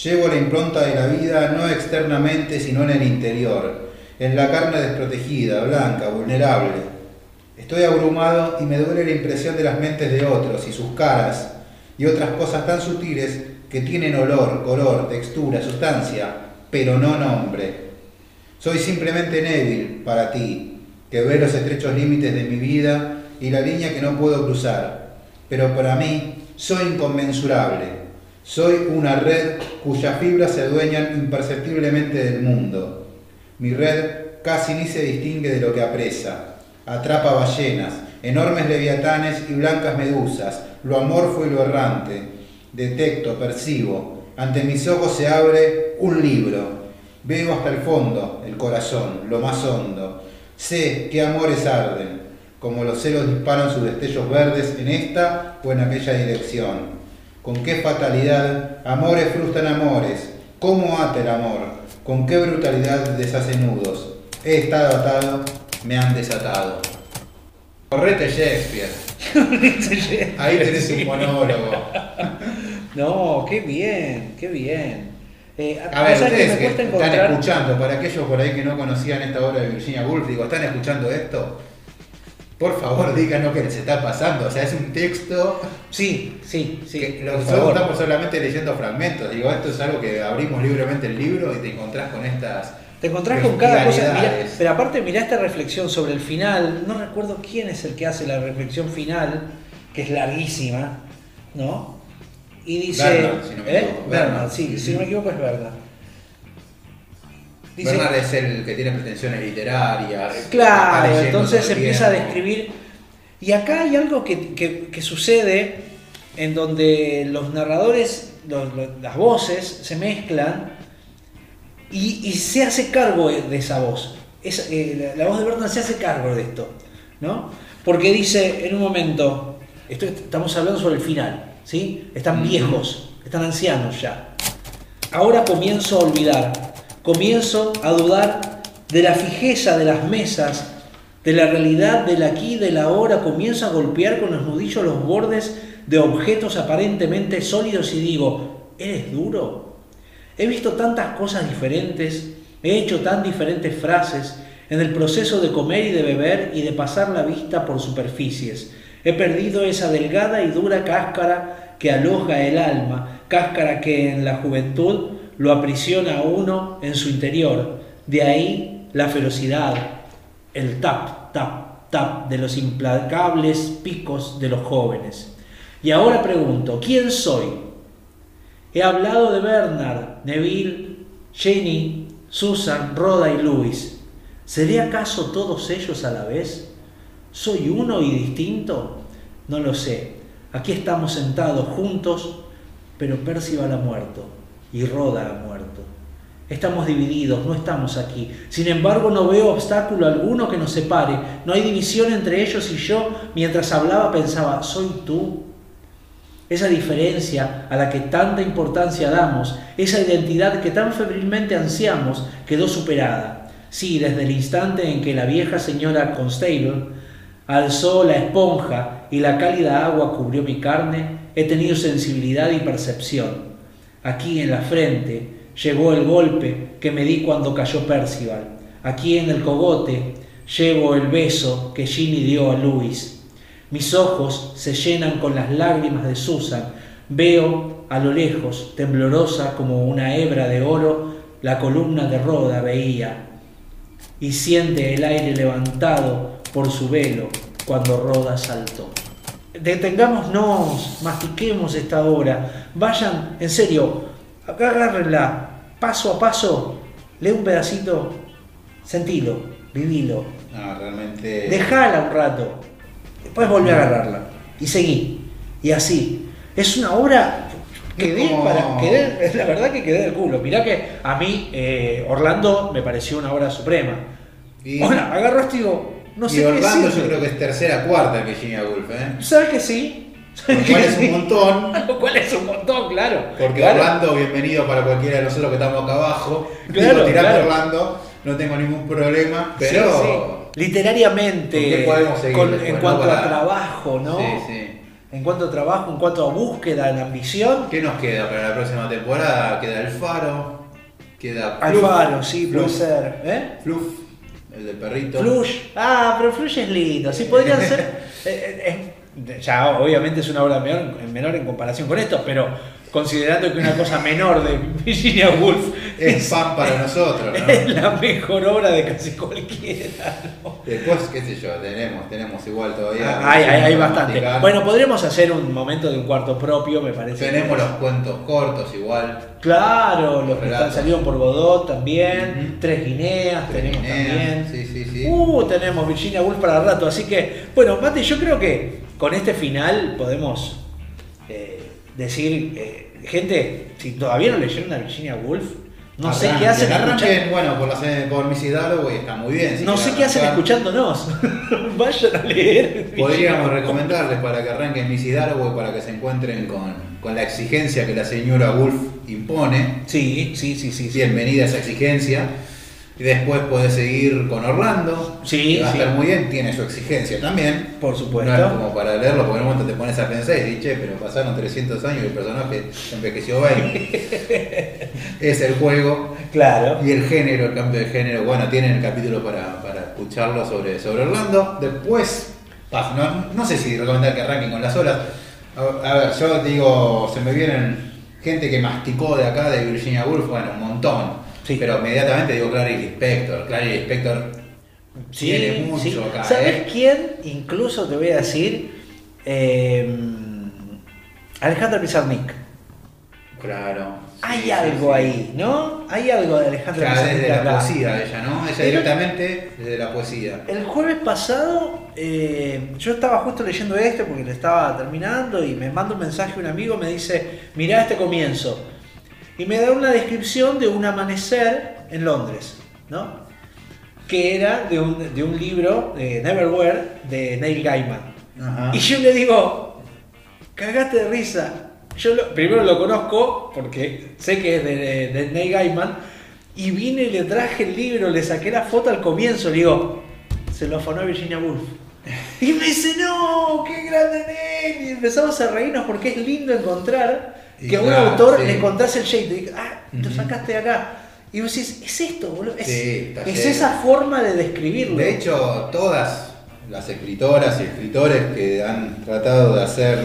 Llevo la impronta de la vida no externamente, sino en el interior, en la carne desprotegida, blanca, vulnerable. Estoy abrumado y me duele la impresión de las mentes de otros y sus caras y otras cosas tan sutiles que tienen olor, color, textura, sustancia, pero no nombre. Soy simplemente Neville para ti, que ve los estrechos límites de mi vida y la línea que no puedo cruzar. Pero para mí soy inconmensurable. Soy una red cuyas fibras se adueñan imperceptiblemente del mundo. Mi red casi ni se distingue de lo que apresa. Atrapa ballenas, enormes leviatanes y blancas medusas, lo amorfo y lo errante. Detecto, percibo. Ante mis ojos se abre un libro. Veo hasta el fondo, el corazón, lo más hondo. Sé qué amores arden, como los celos disparan sus destellos verdes en esta o en aquella dirección. Con qué fatalidad amores frustran amores. ¿Cómo ata el amor? Con qué brutalidad deshace nudos. He estado atado, me han desatado. Correte Shakespeare. Ahí tenés un monólogo. No, qué bien, qué bien. Eh, A ver, que ustedes que están escuchando, para aquellos por ahí que no conocían esta obra de Virginia Woolf, digo, ¿están escuchando esto? Por favor, díganos qué les está pasando. O sea, es un texto Sí, sí, sí. que nosotros estamos solamente leyendo fragmentos. Digo, esto es algo que abrimos libremente el libro y te encontrás con estas. Te encontrás con cada cosa. mirá- pero aparte, mirá esta reflexión sobre el final. No recuerdo quién es el que hace la reflexión final, que es larguísima, ¿no? Y dice. Bernard, si no me ¿eh? equivoco. Bernard, Bernard. sí, si no me equivoco es Bernard. Dice, Bernard es el que tiene pretensiones literarias. Claro, leyendo entonces empieza a describir. Y acá hay algo que, que- que sucede en donde los narradores, los- los- las voces se mezclan y, y se hace cargo de esa voz. Esa- eh, la, la voz de Bernard se hace cargo de esto, ¿no? Porque dice en un momento, esto, estamos hablando sobre el final, ¿sí? Están viejos, están ancianos ya. Ahora comienzo a olvidar, comienzo a dudar de la fijeza de las mesas, de la realidad del aquí y del ahora, comienzo a golpear con los nudillos los bordes de objetos aparentemente sólidos y digo, ¿eres duro? He visto tantas cosas diferentes, he hecho tan diferentes frases en el proceso de comer y de beber y de pasar la vista por superficies. He perdido esa delgada y dura cáscara que aloja el alma, cáscara que en la juventud lo aprisiona a uno en su interior. De ahí la ferocidad, el tap, tap, tap de los implacables picos de los jóvenes. Y ahora pregunto, ¿quién soy? He hablado de Bernard, Neville, Jenny, Susan, Rhoda y Luis. ¿Seré acaso todos ellos a la vez? ¿Soy uno y distinto? No lo sé. Aquí estamos sentados juntos, pero Percival ha muerto y Rhoda ha muerto. Estamos divididos, no estamos aquí. Sin embargo, no veo obstáculo alguno que nos separe. No hay división entre ellos y yo. Mientras hablaba pensaba, ¿soy tú? Esa diferencia a la que tanta importancia damos, esa identidad que tan febrilmente ansiamos, quedó superada. Sí, desde el instante en que la vieja señora Constable alzó la esponja y la cálida agua cubrió mi carne, he tenido sensibilidad y percepción. Aquí en la frente llegó el golpe que me di cuando cayó Percival. Aquí en el cogote llevo el beso que Ginny dio a Luis. Mis ojos se llenan con las lágrimas de Susan. Veo a lo lejos, temblorosa como una hebra de oro, la columna de Roda veía. Y siente el aire levantado por su velo cuando Roda saltó. Detengámonos, mastiquemos esta obra. Vayan, en serio, agárrenla paso a paso. Lee un pedacito, sentilo, vivilo. No, realmente. Dejala un rato. Después volví a agarrarla. Y seguí. Y así. Es una obra. Quedé como- para. Quedé, es la verdad que quedé del culo. Mirá que a mí, eh, Orlando, me pareció una obra suprema. Y, Hola, agarró esto y digo, no sé y Orlando yo creo que es tercera cuarta que Virginia Woolf, ¿eh? ¿Sabes que sí? Lo cual es un montón. Lo cual es un montón, claro. Porque Claro. Orlando, bienvenido para cualquiera de nosotros que estamos acá abajo. Claro, Digo, claro. Orlando, no tengo ningún problema, pero. Sí, sí. Literariamente, ¿Con qué podemos seguir con- después, en no? cuanto a trabajo, ¿no? Sí, sí. En cuanto a trabajo, en cuanto a búsqueda, en ambición. ¿Qué nos queda para la próxima temporada? Queda el faro, queda Fluff, Alfaro, sí, puede Fluff, ser. ¿Eh? Fluff, el del perrito. Flush. Ah, pero Flush es lindo. Sí, podrían ser. eh, eh, ya, obviamente es una obra menor, menor en comparación con esto, pero considerando que una cosa menor de Virginia Woolf Es pan para nosotros, ¿no? es la mejor obra de casi cualquiera. ¿no? Después, qué sé yo, tenemos, tenemos igual todavía. Ah, Hay, hay, hay bastante. Bueno, podríamos hacer un momento de un cuarto propio, me parece. tenemos los cuentos cortos igual. Claro, los Los que están salieron por Godot también. Tres Guineas Tres tenemos Guineas, también. sí, sí, sí. Uh, tenemos Virginia Woolf para rato. Así que, bueno, Mate, yo creo que con este final podemos eh, decir, eh, gente, si todavía no leyeron a Virginia Woolf, no sé qué hacen escuchando. bueno, por, la, por Miss Hidalgo y está muy bien. si No sé qué hacen escuchándonos. Vayan a leer. Podríamos recomendarles para que arranquen Miss Hidalgo y para que se encuentren con, con la exigencia que la señora Wolf impone. Sí, sí, sí, sí. sí. Bienvenida a esa exigencia. Y después puedes seguir con Orlando. Sí, que va a estar muy bien, tiene su exigencia también. Por supuesto. No es como para leerlo, porque en un momento te pones a pensar y dices, che, pero pasaron 300 años y el personaje envejeció 20. es el juego. Claro. Y el género, el cambio de género, bueno, tienen el capítulo para, para escucharlo sobre, sobre Orlando. Después, no, no sé si recomendar que arranquen con las olas. A, a ver, yo digo, se me vienen gente que masticó de acá, de Virginia Woolf, bueno, un montón. Sí. Pero inmediatamente digo Clarice Lispector. Clarice Lispector Sí, tiene mucho sí. acá, ¿Sabes ¿eh? quién? Incluso te voy a decir. eh, Alejandra Pizarnik. Claro. Hay algo ahí, ¿no? Hay algo de Alejandra Ya que se desde la poesía ella, ¿no? Ella directamente desde la poesía. El jueves pasado eh, yo estaba justo leyendo esto porque le estaba terminando y me manda un mensaje un amigo, me dice, mirá este comienzo. Y me da una descripción de un amanecer en Londres, ¿no? Que era de un, de un libro, de Neverwhere, de Neil Gaiman. Ajá. Y yo le digo, cagaste de risa. Yo lo- primero lo conozco porque sé que es de, de Neil Gaiman. Y vine y le traje el libro, le saqué la foto al comienzo. Le digo, se lo afanó a Virginia Woolf. Y me dice, no, qué grande Neil. Y empezamos a reírnos porque es lindo encontrar Y que a un claro, autor sí. le encontrás el shade. Y ah, lo sacaste de acá. Y vos decís, es esto, boludo. Es, Sí, esa forma de describirlo. De hecho, todas las escritoras y escritores que han tratado de hacer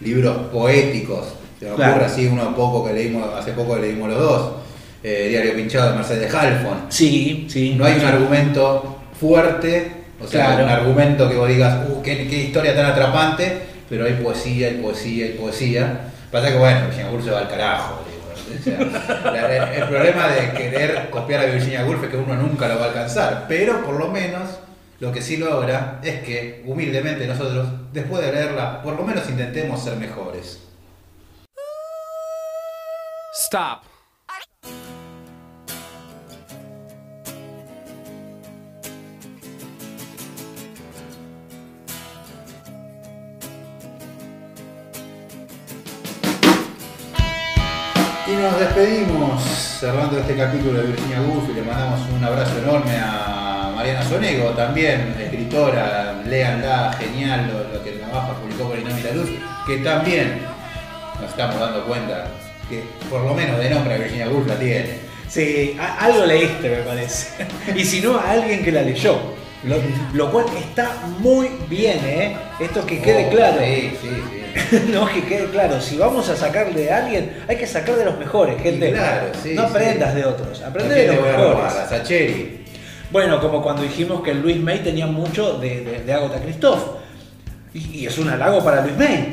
libros poéticos, se me ocurre Claro. así uno poco que leímos, hace poco que leímos los dos, eh, Diario Pinchado de Mercedes Halfon. sí, sí. No hay un argumento fuerte, o sea, Claro. un argumento que vos digas, uh, qué, qué historia tan atrapante, pero hay poesía, hay poesía, hay poesía. Pasa que bueno, Virginia Woolf se va al carajo. digo, el problema de querer copiar a Virginia Woolf es que uno nunca lo va a alcanzar, pero por lo menos lo que sí logra es que humildemente nosotros, después de leerla, por lo menos intentemos ser mejores. Stop. Nos despedimos cerrando este capítulo de Virginia Woolf y le mandamos un abrazo enorme a Mariana Sonego, también escritora, léanla, genial lo, lo que Navaja publicó con Inómita Luz, que también nos estamos dando cuenta que por lo menos de nombre a Virginia Woolf la tiene. Sí, algo leíste me parece. Y si no, a alguien que la leyó. Lo, lo cual está muy bien, ¿eh? Esto que quede Oh, claro. Sí, sí, sí. no, que quede claro. Si vamos a sacarle de alguien, hay que sacar de los mejores, gente. Claro, sí, no sí. aprendas de otros, ¿A aprende de los mejores. Bueno, como cuando dijimos que Luis May tenía mucho de, de, de Agatha Christoph. Y, y es un halago para Luis May.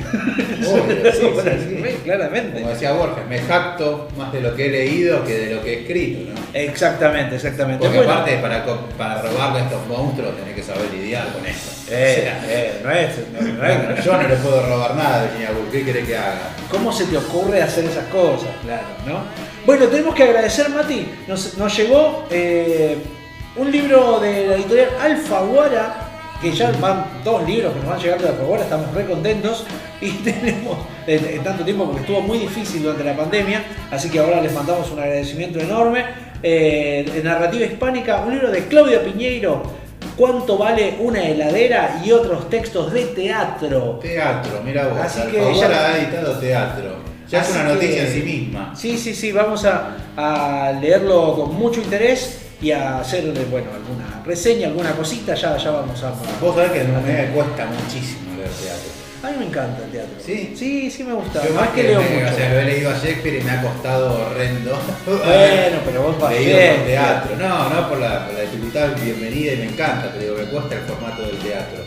Obvio, sí, para sí, Luis. May, claramente. Como decía Borges, me jacto más de lo que he leído que de lo que he escrito, ¿no? Exactamente, exactamente. Porque Bueno, aparte para, para robarle a estos monstruos tenés que saber lidiar con esto. eh, O sea, eh, no es, no, no es- yo no le puedo robar nada Virginia Woolf, ¿qué querés que haga? ¿Cómo se te ocurre hacer esas cosas? Claro, ¿no? Bueno, tenemos que agradecer, Mati. Nos, nos llegó eh, un libro de la editorial Alfaguara, que ya van dos libros que nos van llegando de Alfaguara, estamos re contentos. Y tenemos, en, en tanto tiempo, porque estuvo muy difícil durante la pandemia, así que ahora les mandamos un agradecimiento enorme. Eh, de narrativa hispánica, un libro de Claudia Piñeiro. ¿Cuánto vale una heladera? Y otros textos de teatro. Teatro, mira vos, Así que ya- ha editado teatro. Ya es una noticia que- en sí misma. Sí, sí, sí, vamos a, a leerlo con mucho interés y a hacerle, bueno, alguna reseña, alguna cosita, ya, ya vamos a... Vos sabés que a mí me cuesta muchísimo leer teatro. A mí me encanta el teatro. ¿Sí? Sí, sí me gusta. Yo más que leo me- mucho. O sea, lo he leído a Shakespeare y me ha costado horrendo. Bueno, pero vos vas Leído por teatro. No, no por la, por la dificultad, bienvenida y me encanta, pero digo, me cuesta el formato del teatro.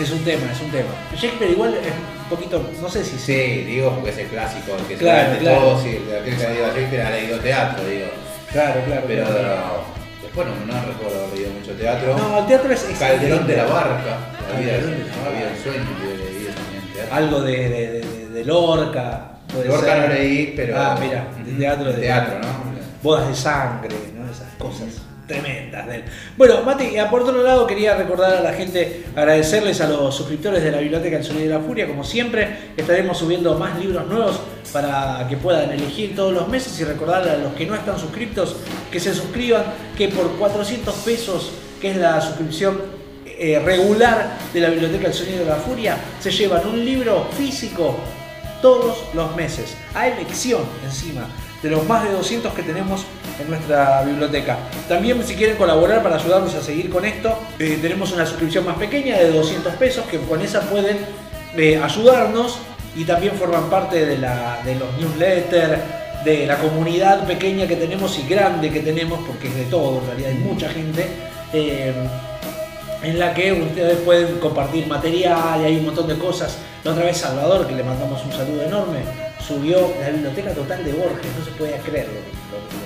Es un tema, es un tema. Shakespeare igual es un poquito, no sé si Sí, digo porque es el clásico, el que Claro, se claro. todos y el que que ha leído a Shakespeare ha leído teatro, digo. Claro, claro. Pero claro. después no, no recuerdo haber leído mucho teatro. No, el teatro es... Calderón de la Barca, de vida Barca. del sueño, he leído también teatro. Algo de, de, de- de Lorca. Lorca no leí, pero. Ah, mira, de teatro de... Teatro, ¿no? bodas de sangre, ¿no? esas cosas tremendas de él. Bueno, Mati, por otro lado quería recordar a la gente, agradecerles a los suscriptores de la Biblioteca del Sonido de la Furia, como siempre, estaremos subiendo más libros nuevos para que puedan elegir todos los meses y recordarle a los que no están suscriptos que se suscriban, que por 400 pesos, que es la suscripción eh, regular de la Biblioteca del Sonido de la Furia, se llevan un libro físico todos los meses, a elección encima, de los más de 200 que tenemos en nuestra biblioteca. También si quieren colaborar para ayudarnos a seguir con esto, eh, tenemos una suscripción más pequeña de 200 pesos que con esa pueden eh, ayudarnos y también forman parte de, la, de los newsletters, de la comunidad pequeña que tenemos y grande que tenemos, porque es de todo, en realidad hay mucha gente. eh, en la que ustedes pueden compartir material y hay un montón de cosas. La otra vez Salvador, que le mandamos un saludo enorme, subió la biblioteca total de Borges, no se podía creer lo, lo-.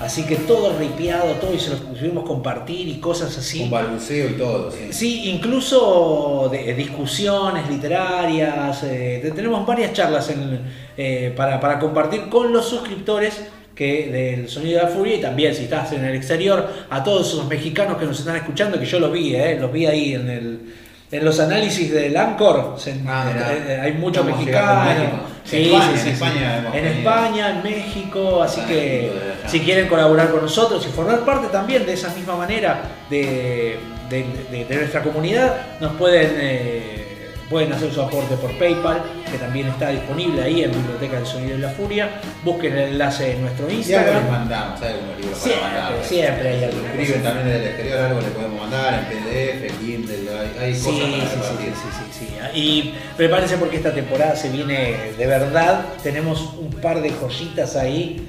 Así que todo ripiado, todo, y se lo pudimos compartir y cosas así. Con balbuceo y todo, sí. Sí, incluso de- discusiones literarias, eh, te- tenemos varias charlas en- eh, para, para compartir con los suscriptores que del Sonido de la Furia y también si estás en el exterior, a todos esos mexicanos que nos están escuchando, que yo los vi, eh, los vi ahí en, el, en los análisis del Anchor, se- Ah, eh, eh, hay muchos mexicanos. Sí, En España, sí, en sí, sí. España hemos En tenido- España, en México, así que de si quieren colaborar con nosotros y formar parte también de esa misma manera de, de- de- de nuestra comunidad, nos pueden, eh, pueden hacer su aporte por PayPal, que también está disponible ahí en Biblioteca del Sonido y la Furia. Busquen el enlace en nuestro algo Instagram. mandamos, hay algunos libros Siempre, para mandar. siempre hay alguna escriben también desde el exterior, algo le podemos mandar en PDF, Kindle, hay, hay cosas para sí, sí, sí, Y prepárense porque esta temporada se viene de verdad. Tenemos un par de joyitas ahí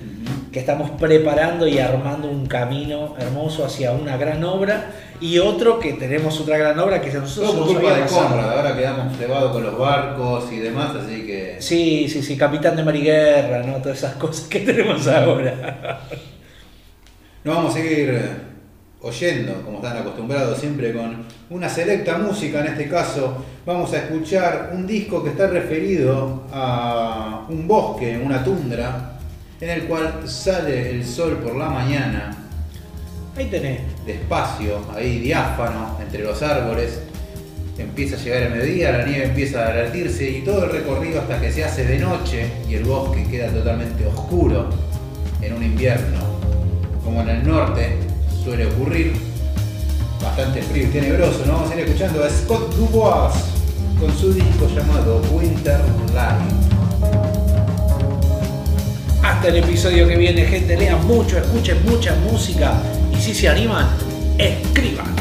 que estamos preparando y armando un camino hermoso hacia una gran obra. Y otro que tenemos otra gran obra que nosotros Todo por culpa de. Conrad, ahora quedamos cebados con los barcos y demás, así que Sí, sí, sí, capitán de Mariguerra, ¿no? Todas esas cosas que tenemos ahora. nos vamos a seguir eh, oyendo, como están acostumbrados siempre, con una selecta música. En este caso, vamos a escuchar un disco que está referido a un bosque, una tundra, en el cual sale el sol por la mañana Ahí tenés. despacio, ahí diáfano, entre los árboles. Empieza a llegar el mediodía, la nieve empieza a derretirse y todo el recorrido hasta que se hace de noche y el bosque queda totalmente oscuro en un invierno, como en el norte suele ocurrir, bastante frío y tenebroso. Nos vamos a ir escuchando a Scott Dubois con su disco llamado Winter Light. Hasta el episodio que viene, gente. Lean mucho, escuchen mucha música. Y si se animan, escriban.